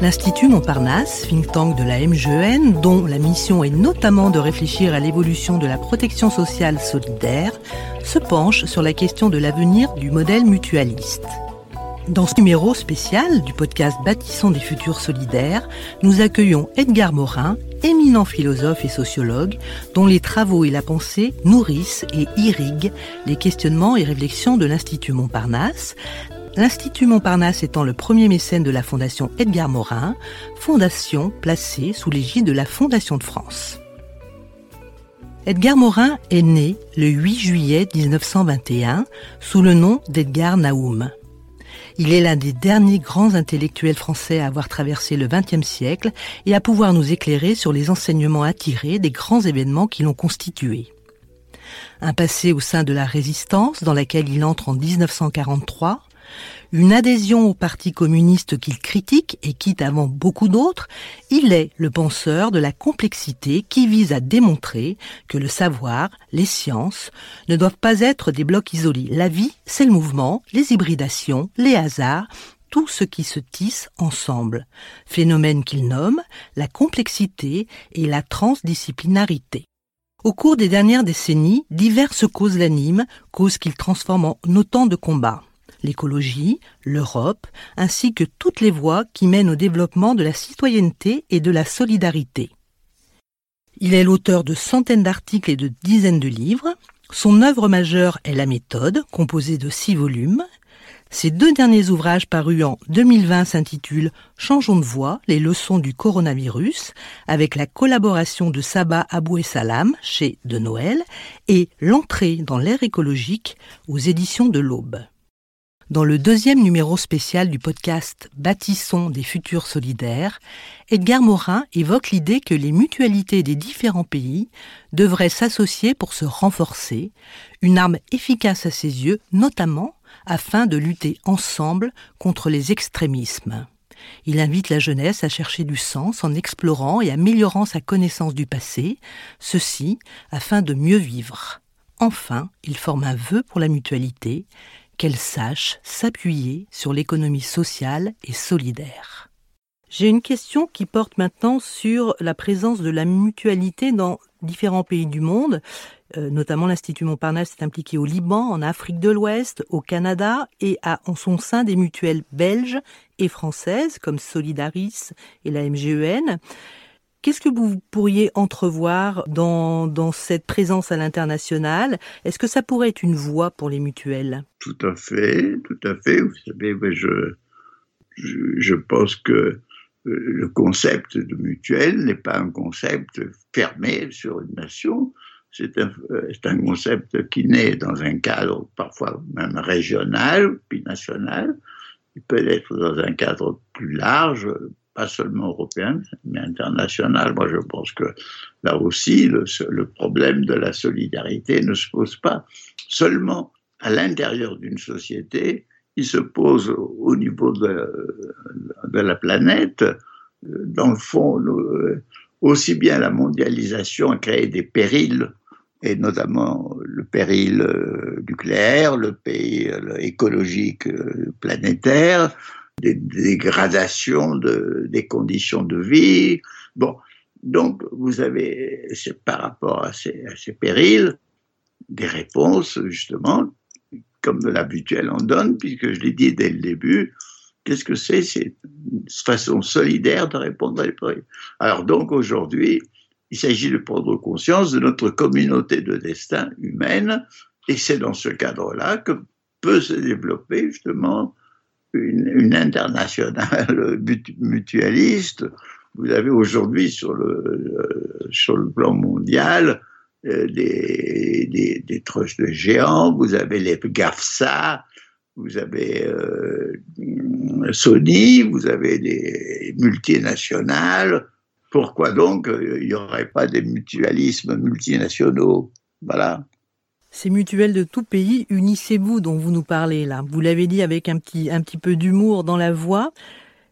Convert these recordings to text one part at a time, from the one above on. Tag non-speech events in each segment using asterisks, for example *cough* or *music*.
L'Institut Montparnasse, think tank de la MGEN, dont la mission est notamment de réfléchir à l'évolution de la protection sociale solidaire, se penche sur la question de l'avenir du modèle mutualiste. Dans ce numéro spécial du podcast Bâtissons des futurs solidaires, nous accueillons Edgar Morin, éminent philosophe et sociologue, dont les travaux et la pensée nourrissent et irriguent les questionnements et réflexions de l'Institut Montparnasse, l'Institut Montparnasse étant le premier mécène de la Fondation Edgar Morin, fondation placée sous l'égide de la Fondation de France. Edgar Morin est né le 8 juillet 1921 sous le nom d'Edgar Naoum. Il est l'un des derniers grands intellectuels français à avoir traversé le XXe siècle et à pouvoir nous éclairer sur les enseignements attirés des grands événements qui l'ont constitué. Un passé au sein de la résistance dans laquelle il entre en 1943, une adhésion au Parti communiste qu'il critique et quitte avant beaucoup d'autres, il est le penseur de la complexité qui vise à démontrer que le savoir, les sciences, ne doivent pas être des blocs isolés. La vie, c'est le mouvement, les hybridations, les hasards, tout ce qui se tisse ensemble, phénomène qu'il nomme la complexité et la transdisciplinarité. Au cours des dernières décennies, diverses causes l'animent, causes qu'il transforme en autant de combats l'écologie, l'Europe, ainsi que toutes les voies qui mènent au développement de la citoyenneté et de la solidarité. Il est l'auteur de centaines d'articles et de dizaines de livres. Son œuvre majeure est La méthode, composée de six volumes. Ses deux derniers ouvrages parus en 2020 s'intitulent Changeons de voie, les leçons du coronavirus, avec la collaboration de Saba Abou Salam chez De Noël, et L'entrée dans l'ère écologique aux éditions de l'Aube. Dans le deuxième numéro spécial du podcast Bâtissons des futurs solidaires, Edgar Morin évoque l'idée que les mutualités des différents pays devraient s'associer pour se renforcer, une arme efficace à ses yeux, notamment afin de lutter ensemble contre les extrémismes. Il invite la jeunesse à chercher du sens en explorant et améliorant sa connaissance du passé, ceci afin de mieux vivre. Enfin, il forme un vœu pour la mutualité, qu'elle sache s'appuyer sur l'économie sociale et solidaire. J'ai une question qui porte maintenant sur la présence de la mutualité dans différents pays du monde. Euh, notamment l'Institut Montparnasse est impliqué au Liban, en Afrique de l'Ouest, au Canada et a en son sein des mutuelles belges et françaises comme Solidaris et la MGEN. Qu'est-ce que vous pourriez entrevoir dans, cette présence à l'international? Est-ce que ça pourrait être une voie pour les mutuelles? Tout à fait, tout à fait. Vous savez, je, pense que euh, le concept de mutuelle n'est pas un concept fermé sur une nation. C'est un, euh, un, concept qui naît dans un cadre parfois même régional, puis national. Il peut être dans un cadre plus large, pas seulement européenne, mais internationale. Moi, je pense que là aussi, le, problème de la solidarité ne se pose pas seulement à l'intérieur d'une société, il se pose au niveau de, la planète. Dans le fond, aussi bien la mondialisation a créé des périls, et notamment le péril euh, nucléaire, le péril écologique euh, planétaire, des dégradations de, des conditions de vie. Bon, donc vous avez, par rapport à ces, périls, des réponses justement, comme de l'habituel on donne, puisque je l'ai dit dès le début, qu'est-ce que c'est? C'est une façon solidaire de répondre à les périls. Alors donc aujourd'hui, il s'agit de prendre conscience de notre communauté de destin humaine, et c'est dans ce cadre-là que peut se développer justement une, internationale *laughs* mutualiste. Vous avez aujourd'hui sur le, euh, sur le plan mondial euh, des, des, des trusts de géants, vous avez les GAFSA, vous avez euh, Sony, vous avez des multinationales. Pourquoi donc il n'y aurait pas des mutualismes multinationaux? Voilà. Ces mutuelles de tout pays, unissez-vous dont vous nous parlez là. Vous l'avez dit avec un petit, un petit peu d'humour dans la voix.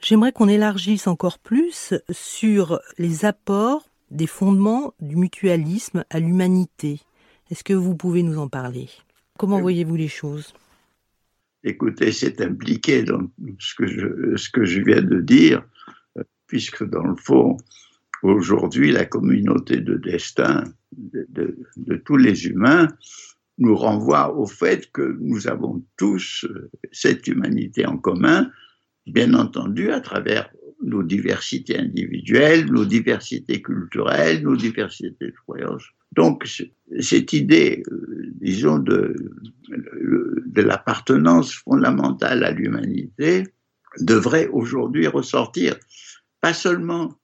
J'aimerais qu'on élargisse encore plus sur les apports des fondements du mutualisme à l'humanité. Est-ce que vous pouvez nous en parler? Comment voyez-vous les choses? Écoutez, c'est impliqué dans ce que je, ce que je viens de dire. puisque dans le fond, aujourd'hui, la communauté de destin de, tous les humains nous renvoie au fait que nous avons tous euh, cette humanité en commun, bien entendu à travers nos diversités individuelles, nos diversités culturelles, nos diversités de croyances. Donc, cette idée, euh, disons, de, de l'appartenance fondamentale à l'humanité devrait aujourd'hui ressortir, pas seulement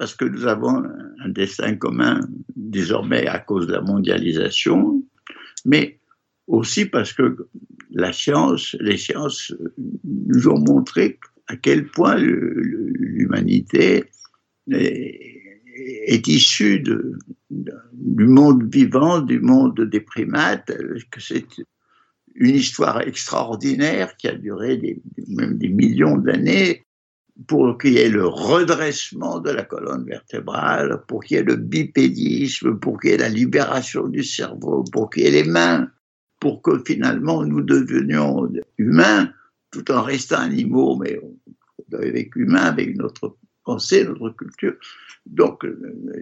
parce que nous avons un destin commun désormais à cause de la mondialisation, mais aussi parce que la science, les sciences nous ont montré à quel point l'humanité est, issue du monde vivant, du monde des primates, que c'est une histoire extraordinaire qui a duré même des millions d'années pour qu'il y ait le redressement de la colonne vertébrale, pour qu'il y ait le bipédisme, pour qu'il y ait la libération du cerveau, pour qu'il y ait les mains, pour que finalement nous devenions humains tout en restant animaux, mais avec humains, avec notre pensée, notre culture. Donc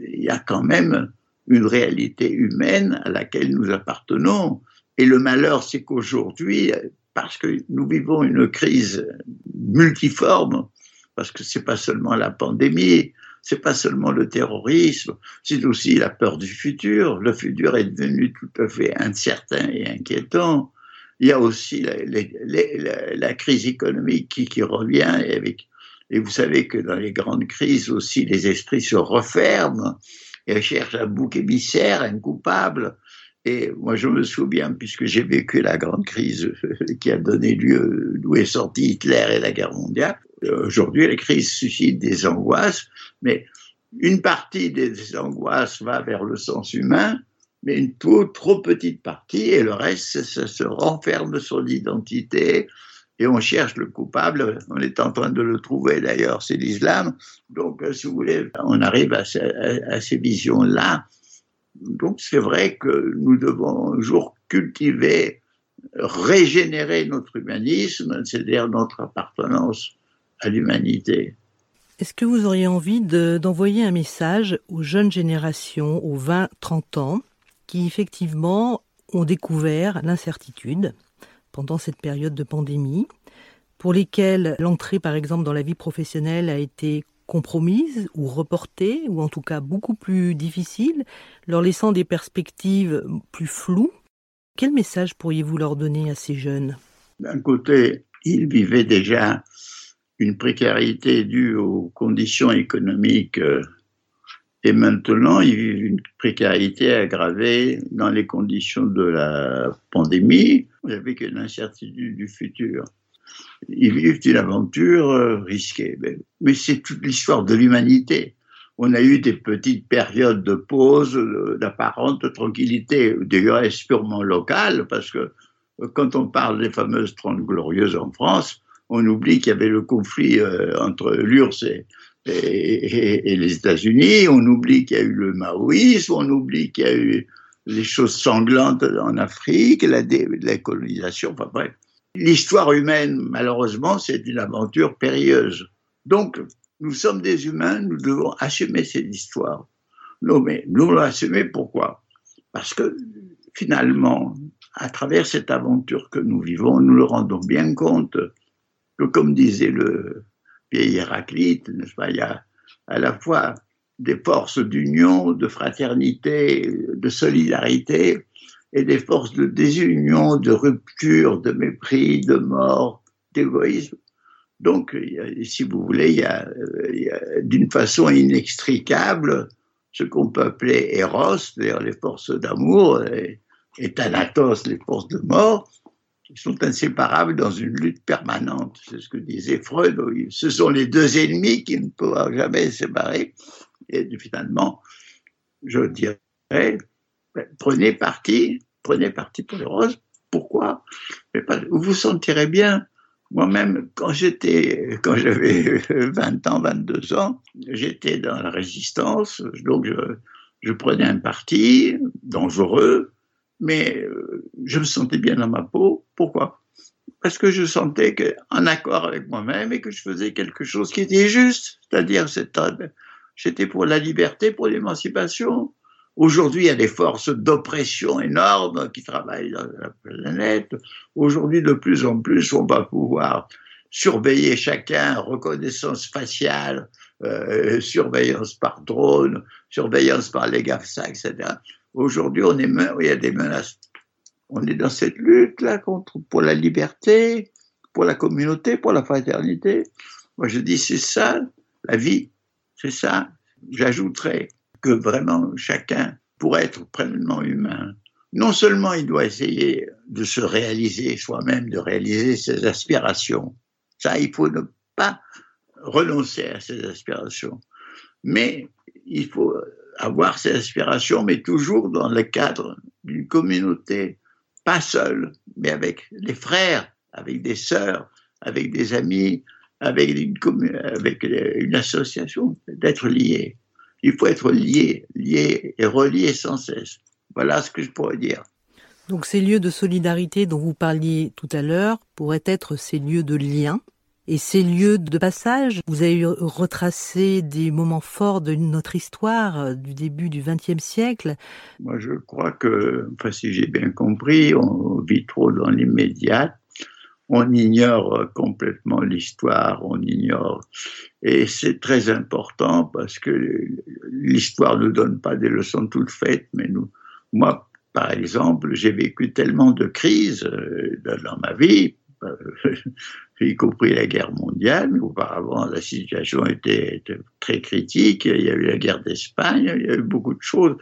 il y a quand même une réalité humaine à laquelle nous appartenons. Et le malheur, c'est qu'aujourd'hui, parce que nous vivons une crise multiforme, parce que c'est pas seulement la pandémie, c'est pas seulement le terrorisme, c'est aussi la peur du futur. Le futur est devenu tout à fait incertain et inquiétant. Il y a aussi la, crise économique qui, revient avec, et vous savez que dans les grandes crises aussi, les esprits se referment et cherchent un bouc émissaire, un coupable. Et moi, je me souviens, puisque j'ai vécu la grande crise *laughs* qui a donné lieu, d'où est sorti Hitler et la guerre mondiale, Aujourd'hui, les crises suscitent des angoisses, mais une partie des angoisses va vers le sens humain, mais une trop, petite partie, et le reste, ça se renferme sur l'identité, et on cherche le coupable, on est en train de le trouver d'ailleurs, c'est l'islam. Donc, si vous voulez, on arrive à, à ces visions-là. Donc, c'est vrai que nous devons un jour cultiver, régénérer notre humanisme, c'est-à-dire notre appartenance à l'humanité. Est-ce que vous auriez envie d'envoyer un message aux jeunes générations, aux 20-30 ans, qui effectivement ont découvert l'incertitude pendant cette période de pandémie, pour lesquels l'entrée par exemple dans la vie professionnelle a été compromise ou reportée, ou en tout cas beaucoup plus difficile, leur laissant des perspectives plus floues? Quel message pourriez-vous leur donner à ces jeunes? D'un côté, ils vivaient déjà une précarité due aux conditions économiques euh, et maintenant ils vivent une précarité aggravée dans les conditions de la pandémie avec une incertitude du futur. Ils vivent une aventure euh, risquée. Mais c'est toute l'histoire de l'humanité. On a eu des petites périodes de pause, d'apparente tranquillité, d'ailleurs purement locale, parce que euh, quand on parle des fameuses Trente Glorieuses en France, on oublie qu'il y avait le conflit euh, entre l'URSS et, les États-Unis, on oublie qu'il y a eu le maoïsme, on oublie qu'il y a eu les choses sanglantes en Afrique, la, la colonisation, enfin bref. L'histoire humaine, malheureusement, c'est une aventure périlleuse. Donc, nous sommes des humains, nous devons assumer cette histoire. Non, mais nous l'assumer assumer pourquoi? Parce que finalement, à travers cette aventure que nous vivons, nous nous rendons bien compte comme disait le vieil Héraclite, il y a à la fois des forces d'union, de fraternité, de solidarité, et des forces de désunion, de rupture, de mépris, de mort, d'égoïsme. Donc, si vous voulez, il y a, d'une façon inextricable ce qu'on peut appeler Eros, les forces d'amour, et, et Thanatos, les forces de mort, qui sont inséparables dans une lutte permanente. C'est ce que disait Freud. Ce sont les deux ennemis qui ne pourront jamais séparer. Et finalement, je dirais, prenez parti, prenez parti pour les roses. Pourquoi? Vous vous sentirez bien. Moi-même, quand j'étais, quand j'avais *laughs* 20 ans, 22 ans, j'étais dans la résistance, donc je prenais un parti dangereux, mais euh, je me sentais bien dans ma peau. Pourquoi? Parce que je sentais qu'en accord avec moi-même et que je faisais quelque chose qui était juste, c'est-à-dire j'étais pour la liberté, pour l'émancipation. Aujourd'hui, il y a des forces d'oppression énormes qui travaillent dans la planète. Aujourd'hui, de plus en plus, on va pouvoir surveiller chacun, reconnaissance faciale, euh, surveillance par drone, surveillance par les GAFSA, etc. Aujourd'hui, on est, il y a des menaces. On est dans cette lutte-là contre, pour la liberté, pour la communauté, pour la fraternité. Moi, je dis, c'est ça, la vie. C'est ça. J'ajouterais que vraiment chacun, pour être pleinement humain, non seulement il doit essayer de se réaliser soi-même, de réaliser ses aspirations. Ça, il faut ne pas renoncer à ses aspirations. Mais il faut avoir ses aspirations, mais toujours dans le cadre d'une communauté, pas seul, mais avec les frères, avec des sœurs, avec des amis, avec une, avec une association, d'être lié. Il faut être lié, lié et relié sans cesse. Voilà ce que je pourrais dire. Donc ces lieux de solidarité dont vous parliez tout à l'heure pourraient être ces lieux de lien et ces lieux de passage, vous avez retracé des moments forts de notre histoire euh, du début du XXe siècle. Moi, je crois que, enfin, si j'ai bien compris, on vit trop dans l'immédiat. On ignore complètement l'histoire, on ignore. Et c'est très important parce que l'histoire ne donne pas des leçons toutes faites, mais nous, moi, par exemple, j'ai vécu tellement de crises euh, dans ma vie, euh, *laughs* y compris la guerre mondiale, mais auparavant la situation était, très critique, il y a eu la guerre d'Espagne, il y a eu beaucoup de choses,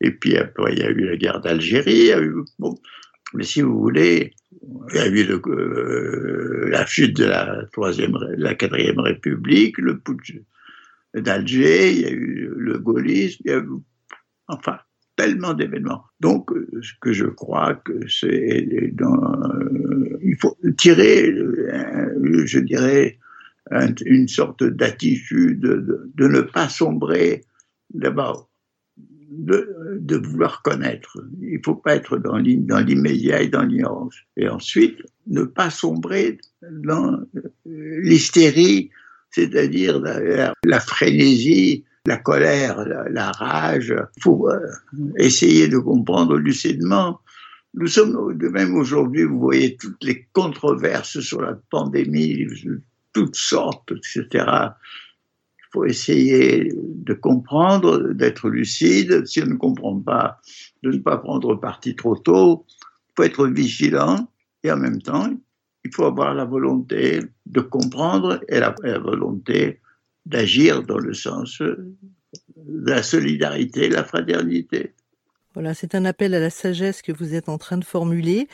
et puis après il y a eu la guerre d'Algérie, bon. mais si vous voulez, il y a eu euh, la chute de la troisième, la quatrième République, le putsch d'Alger, il y a eu le gaullisme, il y a eu, enfin, tellement d'événements. Donc, ce que je crois que c'est dans, euh, il faut tirer, euh, je dirais, une sorte d'attitude de, ne pas sombrer d'abord. De, vouloir connaître. Il ne faut pas être dans l'immédiat et dans l'ignorance. Et ensuite, ne pas sombrer dans euh, l'hystérie, c'est-à-dire la, la, frénésie la colère, la, rage, pour euh, essayer de comprendre lucidement. Nous sommes de même aujourd'hui, vous voyez toutes les controverses sur la pandémie, toutes sortes, etc. Il faut essayer de comprendre, d'être lucide. Si on ne comprend pas, de ne pas prendre parti trop tôt. Il faut être vigilant et en même temps, il faut avoir la volonté de comprendre et la volonté d'agir dans le sens de la solidarité, la fraternité. Voilà, c'est un appel à la sagesse que vous êtes en train de formuler.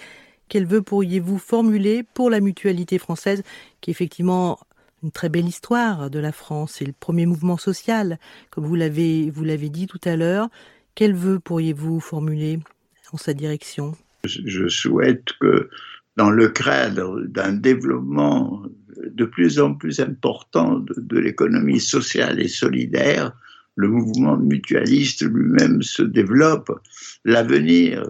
Quel vœu pourriez-vous formuler pour la mutualité française, qui est effectivement une très belle histoire de la France? C'est le premier mouvement social, comme vous l'avez vous l'avez dit tout à l'heure. Quel vœu pourriez-vous formuler en sa direction? Je souhaite que dans le cadre d'un développement de plus en plus important de, l'économie sociale et solidaire, le mouvement mutualiste lui-même se développe. L'avenir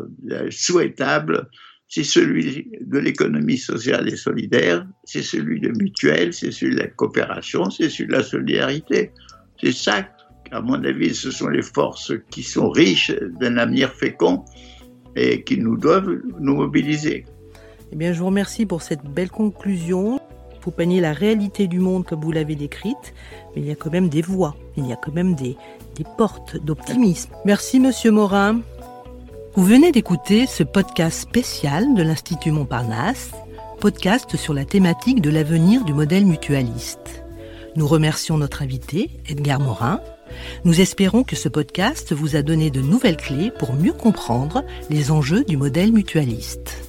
souhaitable, c'est celui de l'économie sociale et solidaire, c'est celui de mutuelle, c'est celui de la coopération, c'est celui de la solidarité. C'est ça, à mon avis, ce sont les forces qui sont riches d'un avenir fécond et qui nous doivent nous mobiliser. Eh bien, je vous remercie pour cette belle conclusion. Vous peignez la réalité du monde comme vous l'avez décrite, mais il y a quand même des voies, il y a quand même des, des portes d'optimisme. Merci, monsieur Morin. Vous venez d'écouter ce podcast spécial de l'Institut Montparnasse, podcast sur la thématique de l'avenir du modèle mutualiste. Nous remercions notre invité, Edgar Morin. Nous espérons que ce podcast vous a donné de nouvelles clés pour mieux comprendre les enjeux du modèle mutualiste.